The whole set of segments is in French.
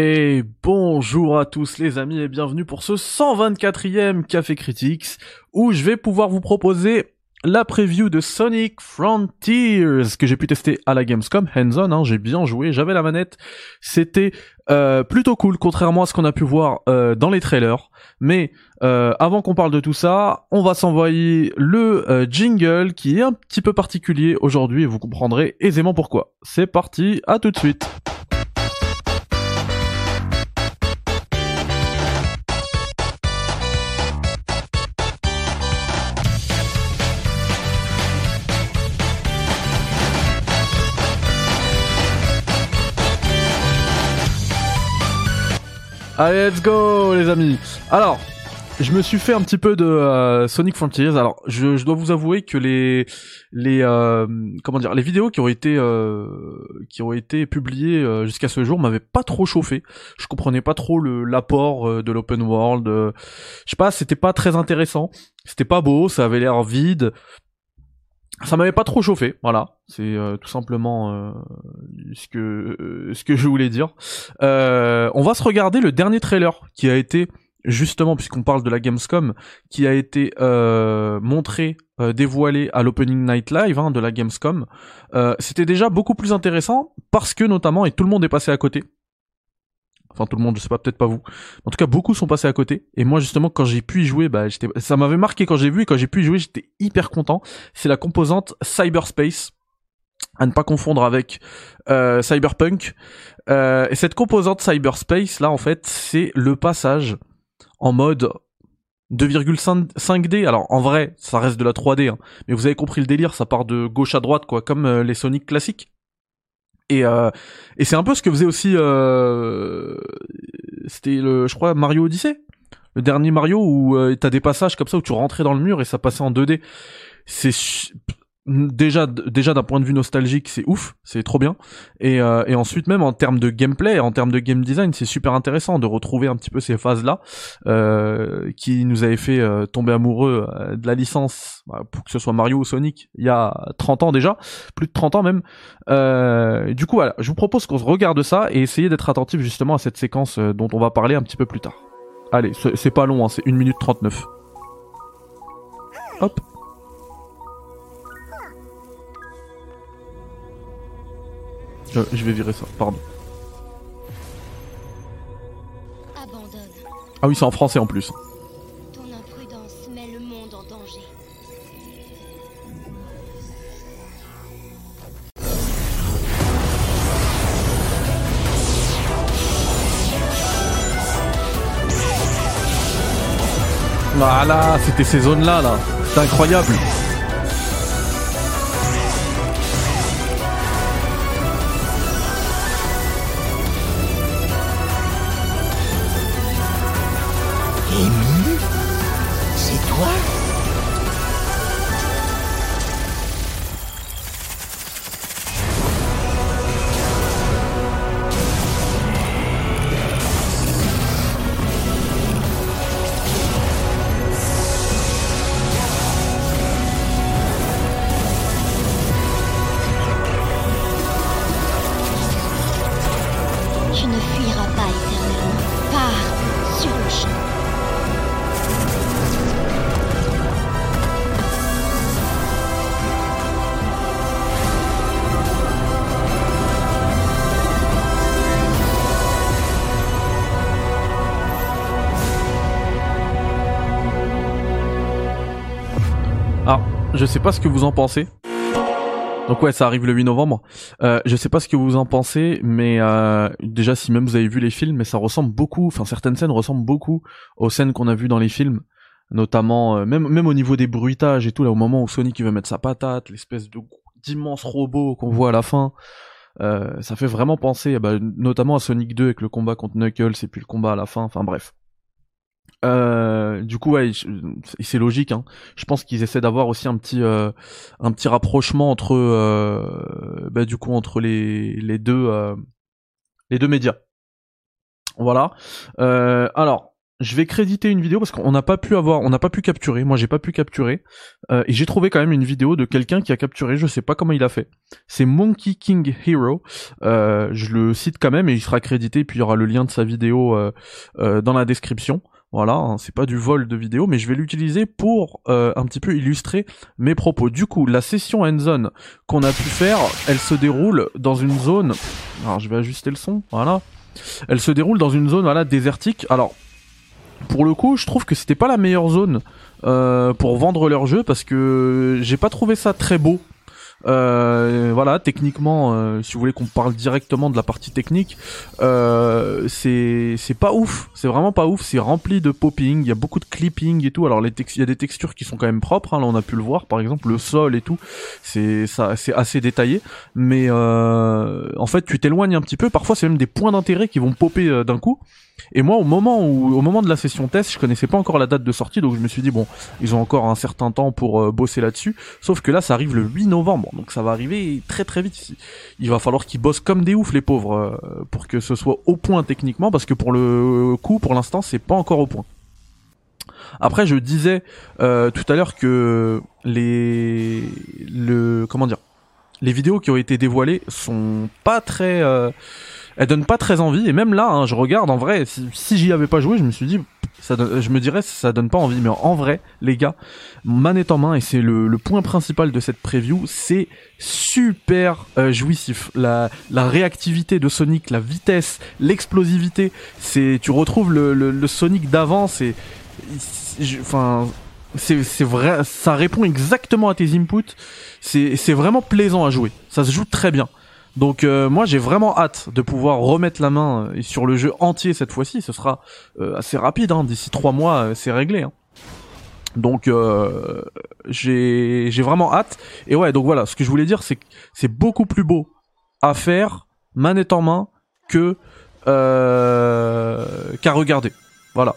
Et bonjour à tous les amis et bienvenue pour ce 124e Café Critics où je vais pouvoir vous proposer la preview de Sonic Frontiers que j'ai pu tester à la Gamescom hands-on, hein, j'ai bien joué, j'avais la manette, c'était euh, plutôt cool contrairement à ce qu'on a pu voir euh, dans les trailers. Mais euh, avant qu'on parle de tout ça, on va s'envoyer le jingle qui est un petit peu particulier aujourd'hui et vous comprendrez aisément pourquoi. C'est parti, à tout de suite. Allez, let's go les amis. Alors, je me suis fait un petit peu de euh, Sonic Frontiers. Alors, je, dois vous avouer que les les euh, comment dire les vidéos qui ont été euh, qui ont été publiées jusqu'à ce jour m'avaient pas trop chauffé. Je comprenais pas trop le l'apport de l'open world. je sais pas, c'était pas très intéressant. C'était pas beau, ça avait l'air vide ça m'avait pas trop chauffé, voilà. C'est euh, tout simplement euh, ce que euh, ce que je voulais dire. on va se regarder le dernier trailer qui a été justement puisqu'on parle de la Gamescom, qui a été montré, dévoilé à l'Opening Night Live hein, de la Gamescom. C'était déjà beaucoup plus intéressant parce que notamment et tout le monde est passé à côté. Enfin tout le monde, je sais pas, peut-être pas vous. En tout cas, beaucoup sont passés à côté. Et moi justement, quand j'ai pu y jouer, bah, j'étais, ça m'avait marqué quand j'ai vu et quand j'ai pu y jouer, j'étais hyper content. C'est la composante Cyberspace à ne pas confondre avec euh, Cyberpunk. Euh, et cette composante Cyberspace là, en fait, c'est le passage en mode 2,5D. Alors en vrai, ça reste de la 3D, hein. mais vous avez compris le délire, ça part de gauche à droite, quoi, comme euh, les Sonic classiques. Et, euh, et c'est un peu ce que faisait aussi, euh, c'était le, je crois, Mario Odyssey, le dernier Mario où euh, t'as des passages comme ça où tu rentrais dans le mur et ça passait en 2D. C'est déjà déjà d'un point de vue nostalgique c'est ouf c'est trop bien. Et, euh, et ensuite même en termes de gameplay en termes de game design c'est super intéressant de retrouver un petit peu ces phases là euh, qui nous avaient fait euh, tomber amoureux euh, de la licence bah, pour que ce soit Mario ou Sonic il y a 30 ans déjà plus de 30 ans même. Du coup voilà je vous propose qu'on se regarde ça et essayer d'être attentif justement à cette séquence dont on va parler un petit peu plus tard. Allez c'est pas long hein, c'est 1 minute 39 hop Je, vais virer ça, pardon. Ah oui, c'est en français en plus. Ton imprudence met le monde en danger. Voilà, c'était ces zones-là, là. C'est incroyable. Je sais pas ce que vous en pensez. Donc ouais, ça arrive le 8 novembre. Euh, je sais pas ce que vous en pensez, mais euh, déjà si même vous avez vu les films, mais ça ressemble beaucoup. Enfin, certaines scènes ressemblent beaucoup aux scènes qu'on a vues dans les films, notamment euh, même même au niveau des bruitages et tout. Là, au moment où Sonic il veut mettre sa patate, l'espèce de d'immense robot qu'on voit à la fin. Ça fait vraiment penser, bah, notamment à Sonic 2 avec le combat contre Knuckles et puis le combat à la fin. Enfin bref. Euh, du coup, ouais, c'est logique. Hein. Je pense qu'ils essaient d'avoir aussi un petit, euh, un petit rapprochement entre, euh, bah, du coup, entre les, les deux, les deux médias. Voilà. alors, je vais créditer une vidéo parce qu'on n'a pas pu avoir, on n'a pas pu capturer. Moi, j'ai pas pu capturer. Euh, et j'ai trouvé quand même une vidéo de quelqu'un qui a capturé. Je sais pas comment il a fait. C'est Monkey King Hero. Euh, je le cite quand même et il sera crédité. Puis il y aura le lien de sa vidéo euh, dans la description. Voilà, hein, c'est pas du vol de vidéo, mais je vais l'utiliser pour un petit peu illustrer mes propos. Du coup, la session end zone qu'on a pu faire, elle se déroule dans une zone. Alors, je vais ajuster le son. Voilà. Elle se déroule dans une zone voilà désertique. Alors pour le coup, je trouve que c'était pas la meilleure zone euh, pour vendre leur jeu parce que j'ai pas trouvé ça très beau. Euh, voilà, techniquement, euh, si vous voulez qu'on parle directement de la partie technique, euh, c'est c'est pas ouf, c'est vraiment pas ouf. C'est rempli de popping, il y a beaucoup de clipping et tout. Alors les il y a des textures qui sont quand même propres. Hein, là, on a pu le voir, par exemple, le sol et tout, c'est ça, c'est assez détaillé. Mais euh, en fait, tu t'éloignes un petit peu. Parfois, c'est même des points d'intérêt qui vont popper euh, d'un coup. Et moi, au moment où, au moment de la session test, je connaissais pas encore la date de sortie, donc je me suis dit bon, ils ont encore un certain temps pour euh, bosser là-dessus. Sauf que là, ça arrive le 8 novembre, donc ça va arriver très très vite. Il va falloir qu'ils bossent comme des oufs les pauvres euh, pour que ce soit au point techniquement, parce que pour le coup, pour l'instant, c'est pas encore au point. Après, je disais euh, tout à l'heure que les le comment dire, les vidéos qui ont été dévoilées sont pas très elle donne pas très envie. Et même là, hein, je regarde en vrai, si, j'y avais pas joué, je me suis dit, ça je me dirais, ça donne pas envie. Mais en, vrai, les gars, manette en main, et c'est le, point principal de cette preview, c'est super euh, jouissif. La, la réactivité de Sonic, la vitesse, l'explosivité, c'est, tu retrouves le, le, Sonic d'avant, c'est, enfin, c'est vrai, ça répond exactement à tes inputs. C'est vraiment plaisant à jouer. Ça se joue très bien. Donc euh, moi j'ai vraiment hâte de pouvoir remettre la main euh, sur le jeu entier cette fois-ci. Ce sera euh, assez rapide, hein. d'ici trois mois c'est réglé. Hein. Donc j'ai vraiment hâte. Et ouais donc voilà, ce que je voulais dire c'est que c'est beaucoup plus beau à faire manette en main que qu'à regarder. Voilà.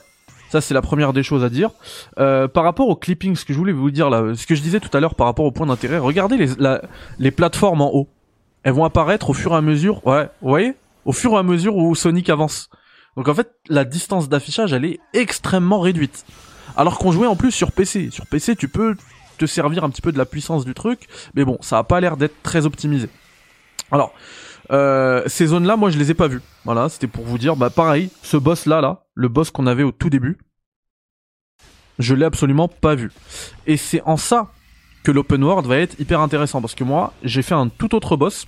Ça, c'est la première des choses à dire. par rapport au clipping, ce que je voulais vous dire là, ce que je disais tout à l'heure par rapport au point d'intérêt, regardez les, les plateformes en haut elles vont apparaître au fur et à mesure, ouais, vous voyez? Au fur et à mesure où Sonic avance. Donc en fait, la distance d'affichage, elle est extrêmement réduite. Alors qu'on jouait en plus sur PC. Sur PC, tu peux te servir un petit peu de la puissance du truc, mais bon, ça a pas l'air d'être très optimisé. Alors, euh, ces zones-là, moi, je les ai pas vues. Voilà, c'était pour vous dire, bah pareil, ce boss-là, là, le boss qu'on avait au tout début, je l'ai absolument pas vu. Et c'est en ça que l'open world va être hyper intéressant parce que moi j'ai fait un tout autre boss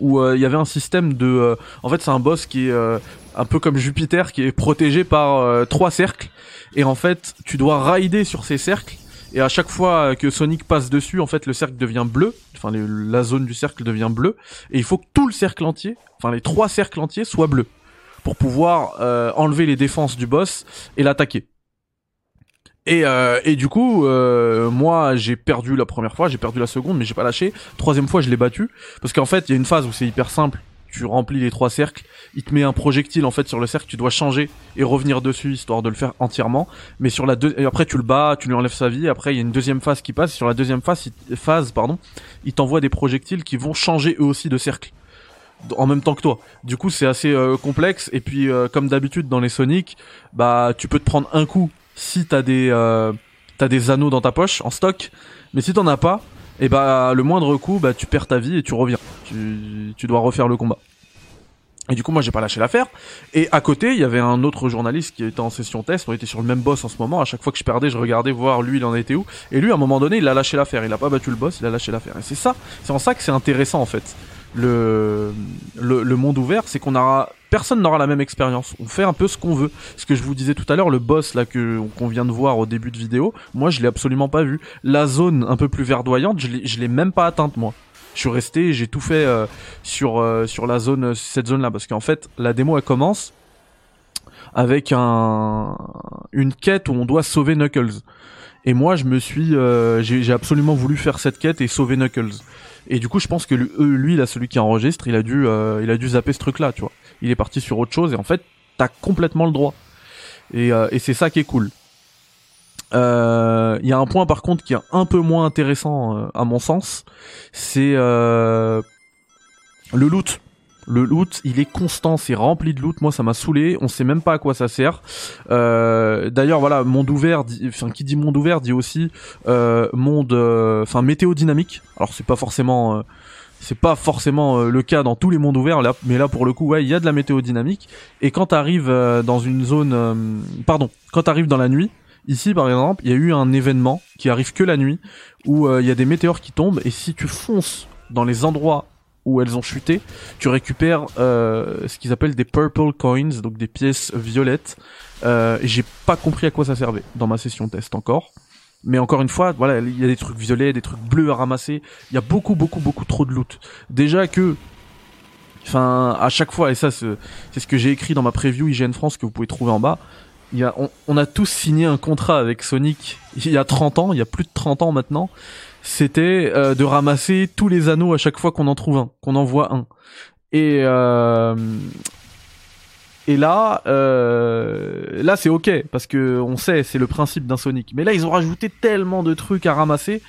où euh, il y avait un système de euh, en fait c'est un boss qui est euh, un peu comme Jupiter qui est protégé par trois cercles et en fait tu dois rider sur ces cercles et à chaque fois que Sonic passe dessus en fait le cercle devient bleu enfin la zone du cercle devient bleu et il faut que tout le cercle entier enfin les trois cercles entiers soient bleus pour pouvoir enlever les défenses du boss et l'attaquer et, euh, et du coup, euh, moi j'ai perdu la première fois, j'ai perdu la seconde, mais j'ai pas lâché. Troisième fois, je l'ai battu parce qu'en fait, il y a une phase où c'est hyper simple. Tu remplis les trois cercles, il te met un projectile en fait sur le cercle, tu dois changer et revenir dessus histoire de le faire entièrement. Mais sur la deux, après tu le bats, tu lui enlèves sa vie. Après il y a une deuxième phase qui passe. Sur la deuxième phase, phase pardon, il t'envoie des projectiles qui vont changer eux aussi de cercle en même temps que toi. Du coup, c'est assez euh, complexe. Et puis, comme d'habitude dans les Sonic, bah, tu peux te prendre un coup si t'as des euh, t'as des anneaux dans ta poche en stock, mais si t'en as pas, et eh bah le moindre coup, bah tu perds ta vie et tu reviens. Tu, tu dois refaire le combat. Et du coup, moi, j'ai pas lâché l'affaire. Et à côté, il y avait un autre journaliste qui était en session test. On était sur le même boss en ce moment. À chaque fois que je perdais, je regardais voir lui, il en était où. Et lui, à un moment donné, il a lâché l'affaire. Il a pas battu le boss, il a lâché l'affaire. Et c'est ça, c'est en ça que c'est intéressant en fait le, le, monde ouvert, c'est qu'on aura personne n'aura la même expérience. On fait un peu ce qu'on veut. Ce que je vous disais tout à l'heure, le boss là que qu'on vient de voir au début de vidéo, moi je l'ai absolument pas vu. La zone un peu plus verdoyante, je l'ai je l'ai même pas atteinte moi. Je suis resté, j'ai tout fait euh, sur euh, sur la zone cette zone là parce qu'en fait la démo elle commence avec un une quête où on doit sauver Knuckles. Et moi je me suis euh, j'ai absolument voulu faire cette quête et sauver Knuckles. Et du coup, je pense que lui, là, celui qui enregistre, il a dû, euh, il a dû zapper ce truc-là, tu vois. Il est parti sur autre chose et en fait, t'as complètement le droit. Et, euh, et c'est ça qui est cool. Euh, il y a un point par contre qui est un peu moins intéressant à mon sens, c'est le loot. Le loot, il est constant, c'est rempli de loot. Moi, ça m'a saoulé. On sait même pas à quoi ça sert. Euh, D'ailleurs, voilà, monde ouvert. Enfin, qui dit monde ouvert dit aussi euh, monde, euh, enfin météo dynamique. Alors, c'est pas forcément, c'est pas forcément le cas dans tous les mondes ouverts. Là, mais là, pour le coup, ouais, il y a de la météo dynamique. Et quand t'arrives dans une zone, pardon, quand t'arrives dans la nuit. Ici, par exemple, il y a eu un événement qui arrive que la nuit, où il y a des météores qui tombent, et si tu fonces dans les endroits où elles ont chuté, tu récupères euh, ce qu'ils appellent des purple coins, donc des pièces violettes. Euh, J'ai pas compris à quoi ça servait dans ma session test encore. Mais encore une fois, voilà, il y a des trucs violets, des trucs bleus à ramasser. Il y a beaucoup, beaucoup, beaucoup trop de loot. Déjà que, enfin, à chaque fois, et ça, c'est ce que j'ai écrit dans ma preview IGN France que vous pouvez trouver en bas. Il y a, on, on a tous signé un contrat avec Sonic il y a 30 ans, il y a plus de 30 ans maintenant, c'était euh, de ramasser tous les anneaux à chaque fois qu'on en trouve un, qu'on en voit un. Et euh, et là, euh, là c'est ok parce que on sait, c'est le principe d'un Sonic. Mais là, ils ont rajouté tellement de trucs à ramasser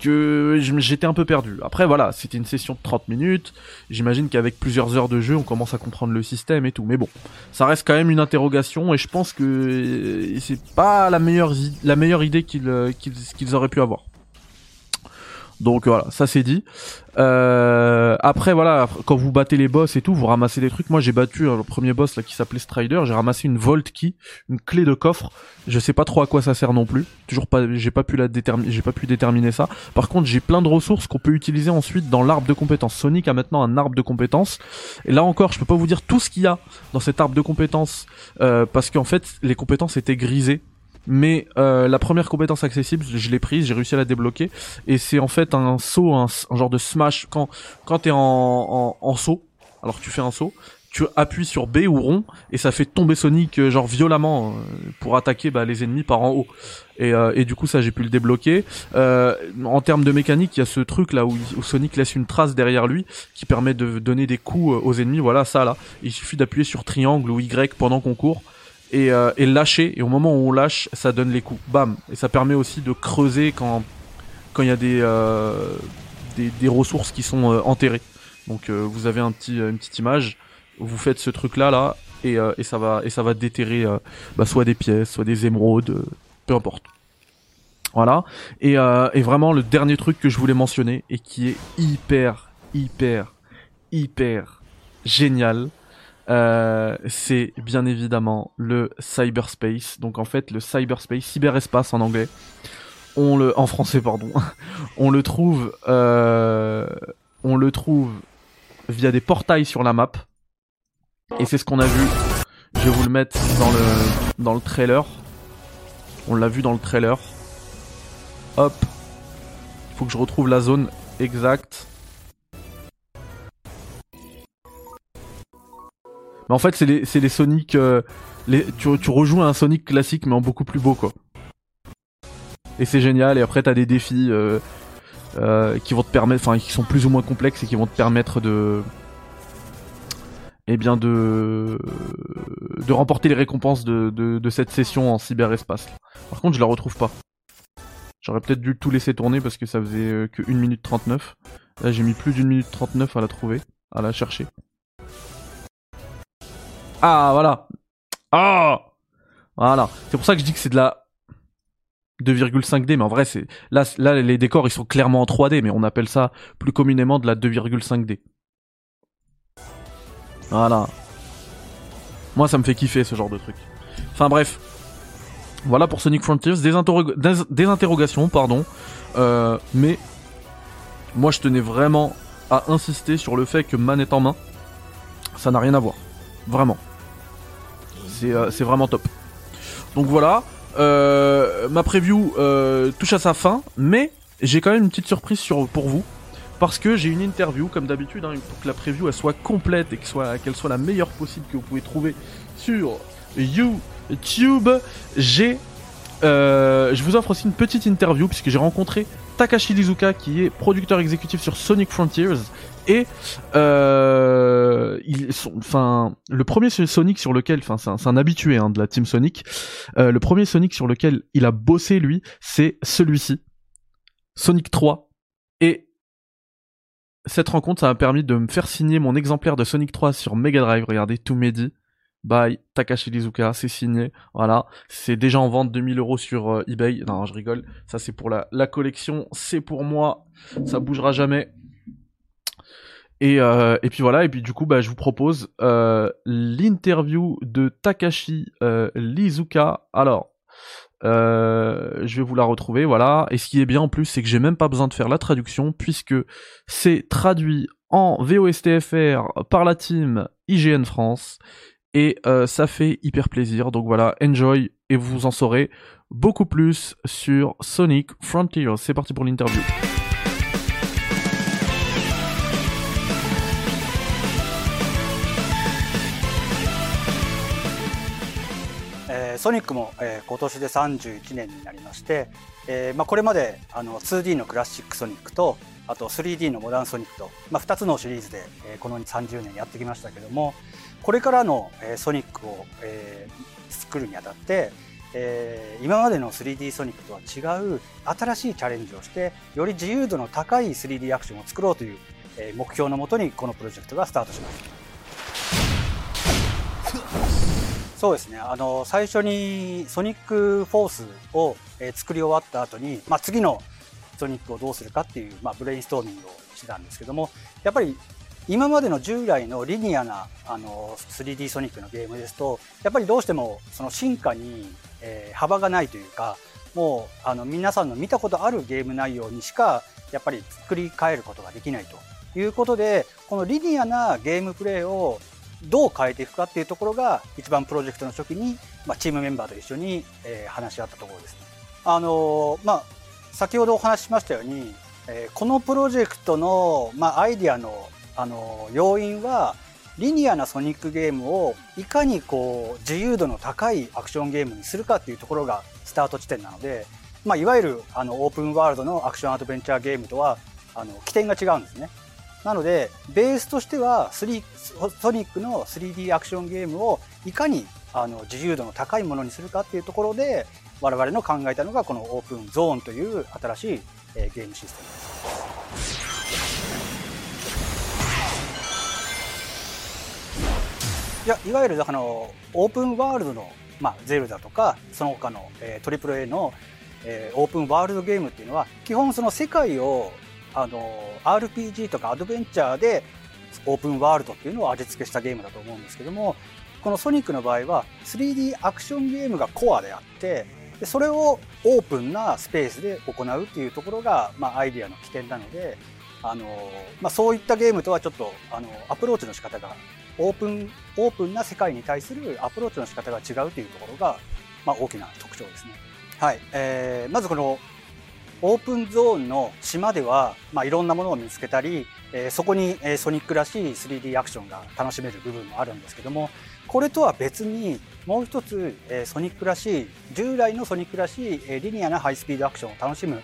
que j'étais un peu perdu. Après, voilà, c'était une session de 30 minutes. J'imagine qu'avec plusieurs heures de jeu, on commence à comprendre le système et tout. Mais bon, ça reste quand même une interrogation et je pense que c'est pas la meilleure idée qu'ils auraient pu avoir. Donc voilà, ça c'est dit. Euh, après voilà, quand vous battez les boss et tout, vous ramassez des trucs. Moi j'ai battu hein, le premier boss là qui s'appelait Strider, j'ai ramassé une Vault Key, une clé de coffre. Je sais pas trop à quoi ça sert non plus. Toujours pas, j'ai pas pu la déterminer, j'ai pas pu déterminer ça. Par contre j'ai plein de ressources qu'on peut utiliser ensuite dans l'arbre de compétences. Sonic a maintenant un arbre de compétences. Et là encore, je peux pas vous dire tout ce qu'il y a dans cet arbre de compétences euh, parce qu'en fait les compétences étaient grisées mais euh, la première compétence accessible, je l'ai prise, j'ai réussi à la débloquer, et c'est en fait un saut, un, genre de smash quand quand t'es en, en, saut, alors tu fais un saut, tu appuies sur B ou rond et ça fait tomber Sonic euh, genre violemment euh, pour attaquer bah, les ennemis par en haut. Et, et du coup ça j'ai pu le débloquer. en termes de mécanique, il y a ce truc là où, Sonic laisse une trace derrière lui qui permet de donner des coups aux ennemis. Voilà ça là. Il suffit d'appuyer sur triangle ou Y pendant qu'on court et, euh, et, lâcher. Et au moment où on lâche, ça donne les coups. Bam. Et ça permet aussi de creuser quand quand il y a des, euh, des, des ressources qui sont euh, enterrées. Donc euh, vous avez un petit une petite image. Vous faites ce truc là là et, et ça va et ça va déterrer bah, soit des pièces, soit des émeraudes, peu importe. Voilà. Et, et vraiment le dernier truc que je voulais mentionner et qui est hyper hyper hyper génial euh, c'est bien évidemment le cyberspace. Donc en fait, le cyberspace, cyberespace en anglais. On le, en français pardon. on le trouve, euh, on le trouve via des portails sur la map. Et c'est ce qu'on a vu. Je vais vous le mettre dans le dans le trailer. On l'a vu dans le trailer. Hop. Il faut que je retrouve la zone exacte. En fait, c'est les, les Sonic. Euh, tu, rejoues un Sonic classique, mais en beaucoup plus beau, quoi. Et c'est génial. Et après, t'as des défis euh, euh, qui vont te permettre, enfin, qui sont plus ou moins complexes et qui vont te permettre de, eh bien, de, de remporter les récompenses de, de, de cette session en cyberespace. Par contre, je la retrouve pas. J'aurais peut-être dû tout laisser tourner parce que ça faisait que 1 minute 39. Là, j'ai mis plus d'une minute 39 à la trouver, à la chercher. Ah, voilà. Ah Voilà. C'est pour ça que je dis que c'est de la 2,5D, mais en vrai, c'est là, là, les décors, ils sont clairement en 3D, mais on appelle ça plus communément de la 2,5D. Voilà. Moi, ça me fait kiffer ce genre de truc. Enfin bref. Voilà pour Sonic Frontiers. Des, des, interrogations, pardon. Euh, mais moi, je tenais vraiment à insister sur le fait que manette en main, ça n'a rien à voir. Vraiment. Euh, c'est vraiment top. Donc voilà, euh, ma preview euh, touche à sa fin, mais j'ai quand même une petite surprise sur, pour vous. Parce que j'ai une interview, comme d'habitude, hein, pour que la preview soit complète et qu'elle soit, qu'elle soit la meilleure possible que vous pouvez trouver sur YouTube. J'ai euh, je vous offre aussi une petite interview puisque j'ai rencontré Takashi Lizuka qui est producteur exécutif sur Sonic Frontiers et euh, il, enfin le premier Sonic sur lequel, enfin c'est un, habitué hein, de la team Sonic, euh, le premier Sonic sur lequel il a bossé lui, c'est celui-ci, Sonic 3 et cette rencontre, ça m'a permis de me faire signer mon exemplaire de Sonic 3 sur Mega Drive. Regardez, tout Mehdi. Bye, Takashi Lizuka, c'est signé. Voilà, c'est déjà en vente 2000 euros sur euh, eBay. Non, je rigole. Ça, c'est pour la, collection. C'est pour moi. Ça bougera jamais. Et, euh, et puis voilà, et puis du coup, bah, je vous propose euh, l'interview de Takashi Lizuka. Alors, je vais vous la retrouver, voilà. Et ce qui est bien en plus, c'est que j'ai même pas besoin de faire la traduction, puisque c'est traduit en VOSTFR par la team IGN France. Et euh, ça fait hyper plaisir. Donc voilà, enjoy et vous en saurez beaucoup plus sur Sonic Frontier. C'est parti pour l'interview. えーソニックも、えー今年で31年になりまして、えーまあ、これまであの 2D のクラシックソニックとあと 3D のモダンソニックと、まあ、2つのシリーズで、えーこの30年やってきましたけどもこれからの、えソニックを、え作るにあたって、えー今までの 3D ソニックとは違う新しいチャレンジをしてより自由度の高い 3D アクションを作ろうという、えー目標のもとにこのプロジェクトがスタートしました。そうですねあの最初にソニックフォースを、え作り終わった後に、まあ、次のソニックをどうするかっていう、まあ、ブレインストーミングをしてたんですけどもやっぱり今までの従来のリニアなあの 3D ソニックのゲームですとやっぱりどうしてもその進化に、えー幅がないというかもうあの皆さんの見たことあるゲーム内容にしかやっぱり作り変えることができないということでこのリニアなゲームプレイをどう変えていくかっていうところが一番プロジェクトの初期に、まあ、チームメンバーと一緒に、えー話し合ったところですね。あのーまあ先ほどお話ししましたように、えーこのプロジェクトの、まあ、アイディアの、あの要因はリニアなソニックゲームをいかにこう自由度の高いアクションゲームにするかっていうところがスタート地点なので、まあ、いわゆるあのオープンワールドのアクションアドベンチャーゲームとはあの起点が違うんですね。なのでベースとしてはソニックの 3D アクションゲームをいかにあの自由度の高いものにするかっていうところで我々の考えたのがこのオープンゾーンという新しい、ゲームシステムです。いやいわゆるあのオープンワールドの、まあ、ゼルダとかその他の、えー、トリプル A の、えーオープンワールドゲームっていうのは基本その世界をあの RPG とかアドベンチャーでオープンワールドっていうのを味付けしたゲームだと思うんですけどもこのソニックの場合は 3D アクションゲームがコアであってでそれをオープンなスペースで行うっていうところが、まあ、アイディアの起点なのであの、まあ、そういったゲームとはちょっとあのアプローチの仕方がオープンオープンな世界に対するアプローチの仕方が違うというところが、まあ、大きな特徴ですね。はいえーまずこのオープンゾーンの島では、まあ、いろんなものを見つけたり、えーそこに、えーソニックらしい 3D アクションが楽しめる部分もあるんですけどもこれとは別にもう一つ、えーソニックらしい従来のソニックらしい、えーリニアなハイスピードアクションを楽しむ、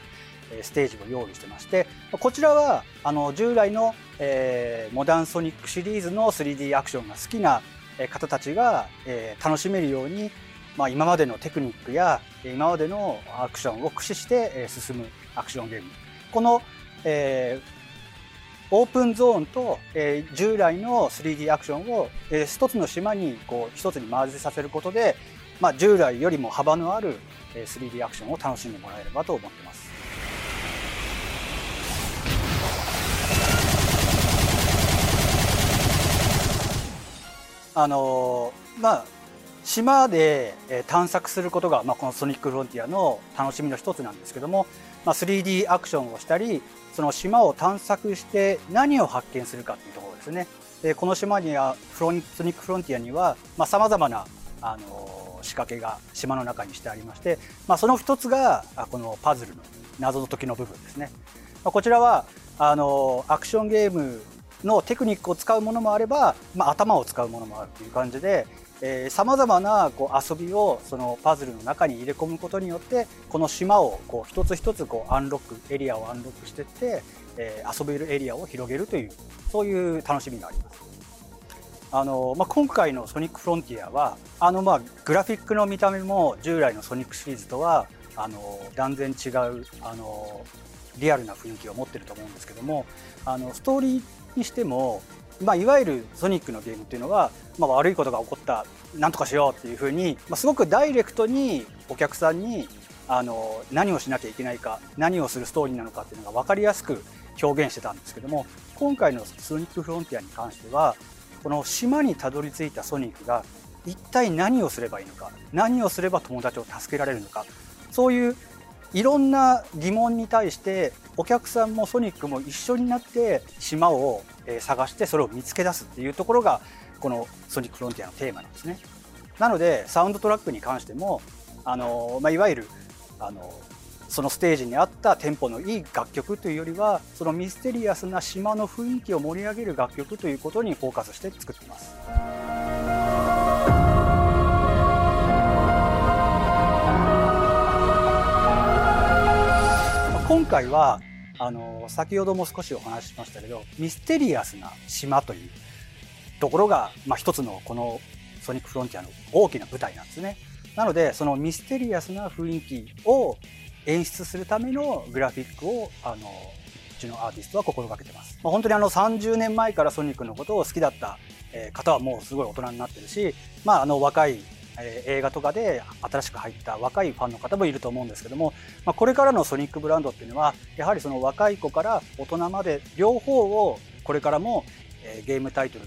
ステージを用意してましてこちらはあの従来の、えーモダンソニックシリーズの 3D アクションが好きな方たちが、えー楽しめるように、まあ、今までのテクニックや今までのアクションを駆使して、進むアクションゲームこの、えーオープンゾーンと、えー従来の 3D アクションを、えー一つの島にこう一つに混ぜさせることで、まあ、従来よりも幅のある、3D アクションを楽しんでもらえればと思ってます。あのまあ島で探索することが、まあ、このソニックフロンティアの楽しみの一つなんですけども、まあ、3D アクションをしたりその島を探索して何を発見するかっていうところですね。でこの島にはフロンソニックフロンティアにはさまざ、まな、あの仕掛けが島の中にしてありまして、まあ、その一つがこのパズルの謎の時の部分ですね、まあ、こちらはあのアクションゲームのテクニックを使うものもあれば、まあ、頭を使うものもあるという感じでさまざまなこう遊びをそのパズルの中に入れ込むことによってこの島をこう一つ一つこうアンロックエリアをアンロックしていって、えー遊べるエリアを広げるというそういう楽しみがあります。あのまあ、今回の「ソニックフロンティアは」あのまあグラフィックの見た目も従来のソニックシリーズとはあの断然違うあのリアルな雰囲気を持ってると思うんですけどもあのストーリーにしても、まあ、いわゆるソニックのゲームっていうのは、まあ、悪いことが起こったなんとかしようっていうふうに、まあ、すごくダイレクトにお客さんにあの何をしなきゃいけないか何をするストーリーなのかっていうのが分かりやすく表現してたんですけども今回の「ソニックフロンティア」に関してはこの島にたどり着いたソニックが一体何をすればいいのか何をすれば友達を助けられるのかそういういろんな疑問に対してお客さんもソニックも一緒になって島を探してそれを見つけ出すっていうところがこの「ソニックフロンティア」のテーマなんですね。なのでサウンドトラックに関してもあの、まあ、いわゆるあのそのステージに合ったテンポのいい楽曲というよりはそのミステリアスな島の雰囲気を盛り上げる楽曲ということにフォーカスして作っています。今回はあの先ほども少しお話ししましたけどミステリアスな島というところが、まあ、一つのこのソニックフロンティアの大きな舞台なんですね。なのでそのミステリアスな雰囲気を演出するためのグラフィックをあのうちのアーティストは心がけてます。まあ、本当にあの30年前からソニックのことを好きだった方はもうすごい大人になってるし、まあ、あの若い映画とかで新しく入った若いファンの方もいると思うんですけども、まあ、これからのソニックブランドっていうのはやはりその若い子から大人まで両方をこれからもゲームタイトル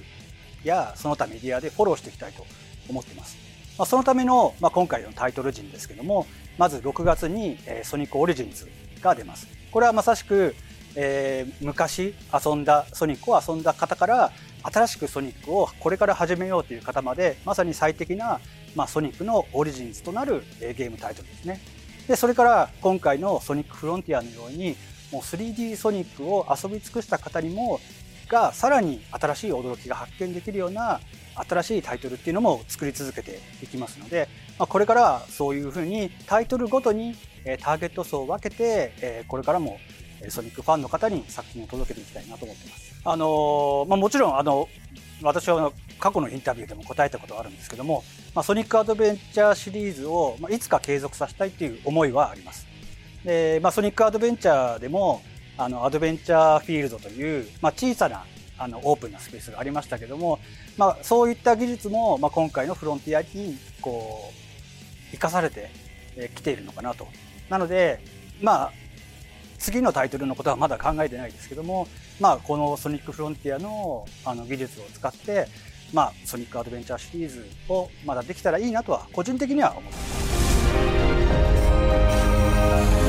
やその他メディアでフォローしていきたいと思っています。まあ、そのための、まあ、今回のタイトル陣ですけどもまず6月に、え、ソニックオリジンズが出ます。これはまさしく、え、昔遊んだソニックを遊んだ方から新しくソニックをこれから始めようという方までまさに最適な、まあ、ソニックのオリジンズとなる、えー、ゲームタイトルですね。でそれから今回のソニックフロンティアのようにもう 3D ソニックを遊び尽くした方にもがさらに新しい驚きが発見できるような新しいタイトルっていうのも作り続けていきますので、まあ、これからはそういうふうにタイトルごとにターゲット層を分けてこれからもソニックファンの方に作品を届けていきたいなと思ってます。あのまあ、もちろんあの私は過去のインタビューでも答えたことはあるんですけども、まあ、ソニックアドベンチャーシリーズを、まあ、いつか継続させたいっていう思いはあります。で、まあ、ソニックアドベンチャーでもあのアドベンチャーフィールドという、まあ、小さなあのオープンなスペースがありましたけども、まあ、そういった技術も、まあ、今回のフロンティアにこう生かされてきているのかなと。なので、まあ、次のタイトルのことはまだ考えてないですけども、まあ、このソニックフロンティアのあの技術を使って、まあ、ソニックアドベンチャーシリーズをまだできたらいいなとは個人的には思ってます。